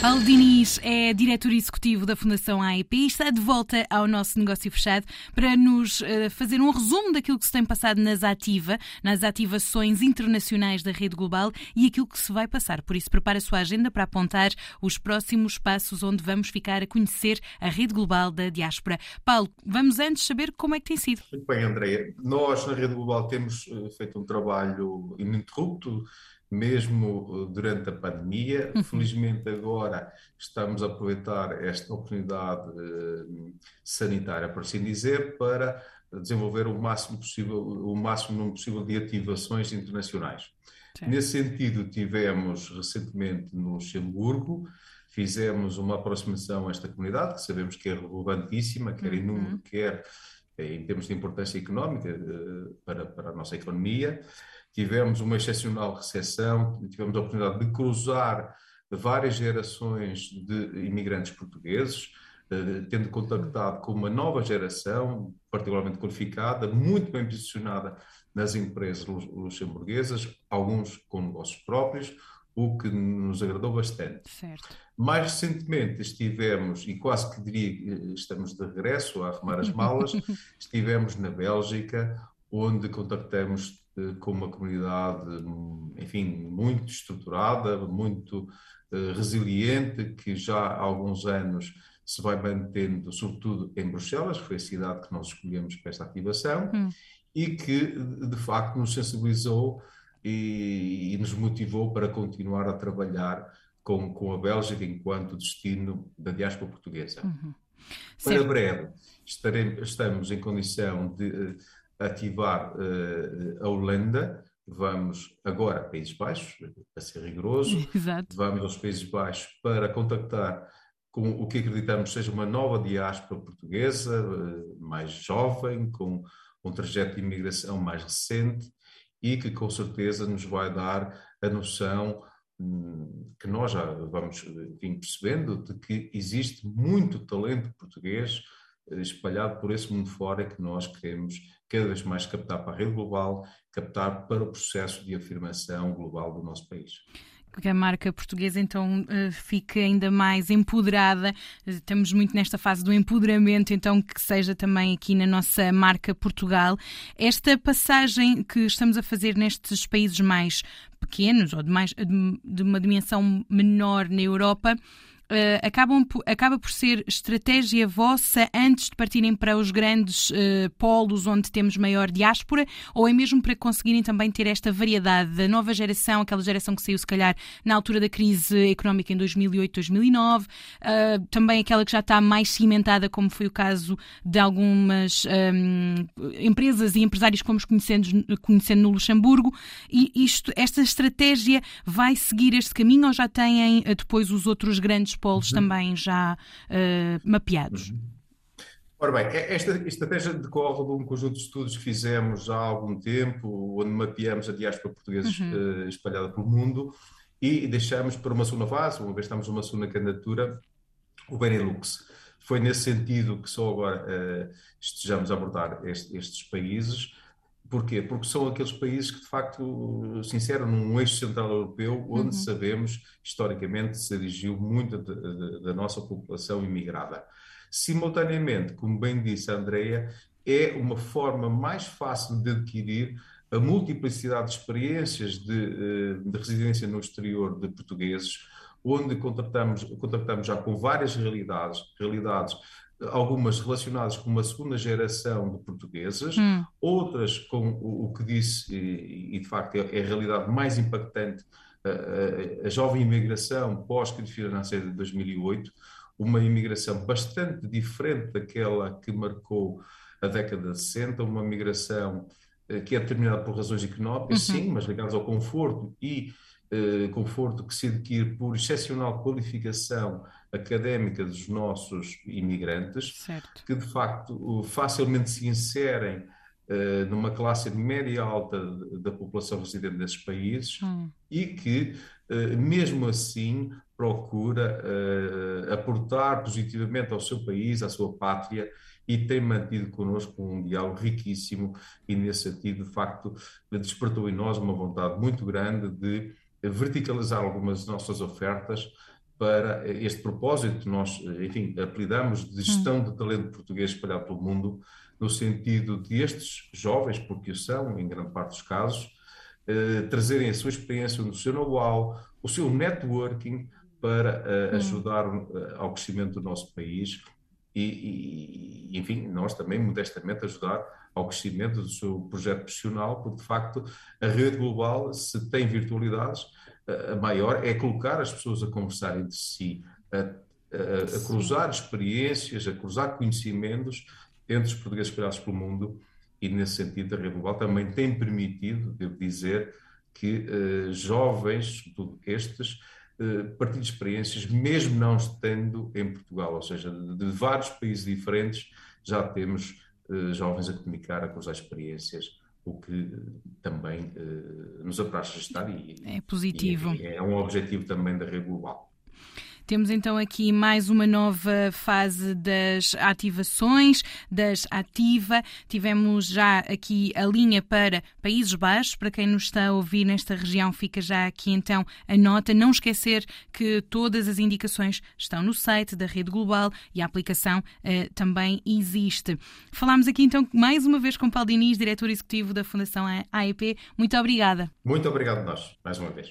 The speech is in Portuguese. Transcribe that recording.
Paulo Diniz é diretor executivo da Fundação AIP e está de volta ao nosso negócio fechado para nos uh, fazer um resumo daquilo que se tem passado nas ativa, nas ativações internacionais da rede global e aquilo que se vai passar. Por isso, prepare a sua agenda para apontar os próximos passos onde vamos ficar a conhecer a rede global da diáspora. Paulo, vamos antes saber como é que tem sido. Muito bem, Andréia. Nós, na rede global, temos uh, feito um trabalho ininterrupto mesmo eh, durante a pandemia. Uhum. Felizmente agora estamos a aproveitar esta oportunidade uh, sanitária, por assim dizer, para desenvolver o máximo possível, o máximo número possível de ativações internacionais. Sim. Nesse sentido, tivemos recentemente no Luxemburgo, fizemos uma aproximação a esta comunidade, que sabemos que é relevantíssima, quer em número, uhum. quer em termos de importância económica para, para a nossa economia tivemos uma excepcional recepção, tivemos a oportunidade de cruzar várias gerações de imigrantes portugueses, eh, tendo contactado com uma nova geração, particularmente qualificada, muito bem posicionada nas empresas luxemburguesas, alguns com negócios próprios, o que nos agradou bastante. Certo. Mais recentemente estivemos, e quase que diria que estamos de regresso a arrumar as malas, estivemos na Bélgica, onde contactamos eh, com uma comunidade, enfim, muito estruturada, muito eh, resiliente, que já há alguns anos se vai mantendo, sobretudo em Bruxelas, foi a cidade que nós escolhemos para esta ativação, hum. e que de facto nos sensibilizou e, e, nos motivou para continuar a trabalhar com, com a Bélgica enquanto destino da diáspora portuguesa. Uhum. Para breve, estaremos, estamos em condição de eh, ativar uh, a Holanda, vamos agora a Países Baixos, para ser rigoroso, Exato. vamos aos Países Baixos para contactar com o que acreditamos seja uma nova diáspora portuguesa, uh, mais jovem, com um trajeto de imigração mais recente e que com certeza nos vai dar a noção hum, que nós já vamos vir percebendo de que existe muito talento português eh, espalhado por esse mundo fora que nós queremos cada vez mais captar para a rede global, captar para o processo de afirmação global do nosso país que a marca portuguesa então eh, fique ainda mais empoderada. Estamos muito nesta fase do empoderamento, então que seja também aqui na nossa marca Portugal. Esta passagem que estamos a fazer nestes países mais pequenos ou de, mais, de uma dimensão menor na Europa uh, acabam, acaba por ser estratégia vossa antes de partirem para os grandes uh, polos onde temos maior diáspora, ou é mesmo para conseguirem também ter esta variedade da nova geração, aquela geração que saiu se calhar na altura da crise económica em 2008, 2009, uh, também aquela que já está mais cimentada, como foi o caso de algumas um, empresas e empresários que fomos conhecendo, conhecendo no Luxemburgo, e isto, esta estratégia vai seguir este caminho ou já têm depois os outros grandes polos uhum. também já uh, mapeados? Uhum. Ora bem, esta estratégia decorre de um conjunto de estudos que fizemos há algum tempo, onde mapeamos a diáspora portuguesa uhum. uh, espalhada pelo mundo e deixamos para uma segunda fase, uma vez estamos numa segunda candidatura, o Benelux. Foi nesse sentido que só agora uh, estejamos a abordar este, estes países, Porquê? Porque são aqueles países que, de facto, se inseram num eixo central europeu onde uhum. sabemos, historicamente, se dirigiu muito da nossa população imigrada. Simultaneamente, como bem disse a Andrea, é uma forma mais fácil de adquirir a multiplicidade de experiências de, eh, de residência no exterior de portugueses, onde contactamos, contactamos já com várias realidades, realidades algumas relacionadas com uma segunda geração de portuguesas, hum. outras com o, o que disse, e, e, de facto é, é, a realidade mais impactante, a, a, a jovem imigração pós-crise financeira de 2008, uma imigração bastante diferente daquela que marcou a década de 60, uma migração eh, que é determinada por razões económicas, uhum. sim, mas ligadas ao conforto e eh, conforto que se adquire por excepcional qualificação académica dos nossos imigrantes, certo. que de facto facilmente se inserem uh, numa classe média alta da população residente desses países hum. e que, uh, mesmo assim, procura uh, aportar positivamente ao seu país, à sua pátria e tem mantido connosco um diálogo riquíssimo e, nesse sentido, de facto, despertou em nós uma vontade muito grande de verticalizar algumas nossas ofertas para este propósito. Nós, enfim, apelidamos de gestão de talento português espalhado pelo mundo, no sentido de estes jovens, porque são, em grande parte dos casos, eh, trazerem a sua experiência, o seu know-how, o seu networking para eh, ajudar uh, ao crescimento do nosso país e, e, enfim, nós também, modestamente, ajudar ao crescimento do seu projeto profissional, porque, de facto, a rede global, se tem virtualidades, a maior é colocar as pessoas a conversar entre si, a, a, a cruzar experiências, a cruzar conhecimentos entre os portugueses espalhados pelo mundo e, nesse sentido, a Rede Global também tem permitido, devo dizer, que uh, jovens, sobretudo estes, uh, partilhem experiências, mesmo não estando em Portugal, ou seja, de, de vários países diferentes, já temos jovens a comunicar, a cruzar experiências, o que também nos apraz estar e é positivo. E é, é um objetivo também da rede global. Temos então aqui mais uma nova fase das ativações, das Ativa. Tivemos já aqui a linha para Países Baixos. Para quem nos está a ouvir nesta região, fica já aqui então a nota. Não esquecer que todas as indicações estão no site da Rede Global e a aplicação uh, também existe. Falámos aqui então mais uma vez com Paulo Diniz, diretor executivo da Fundação AEP. Muito obrigada. Muito obrigado nós, mais uma vez.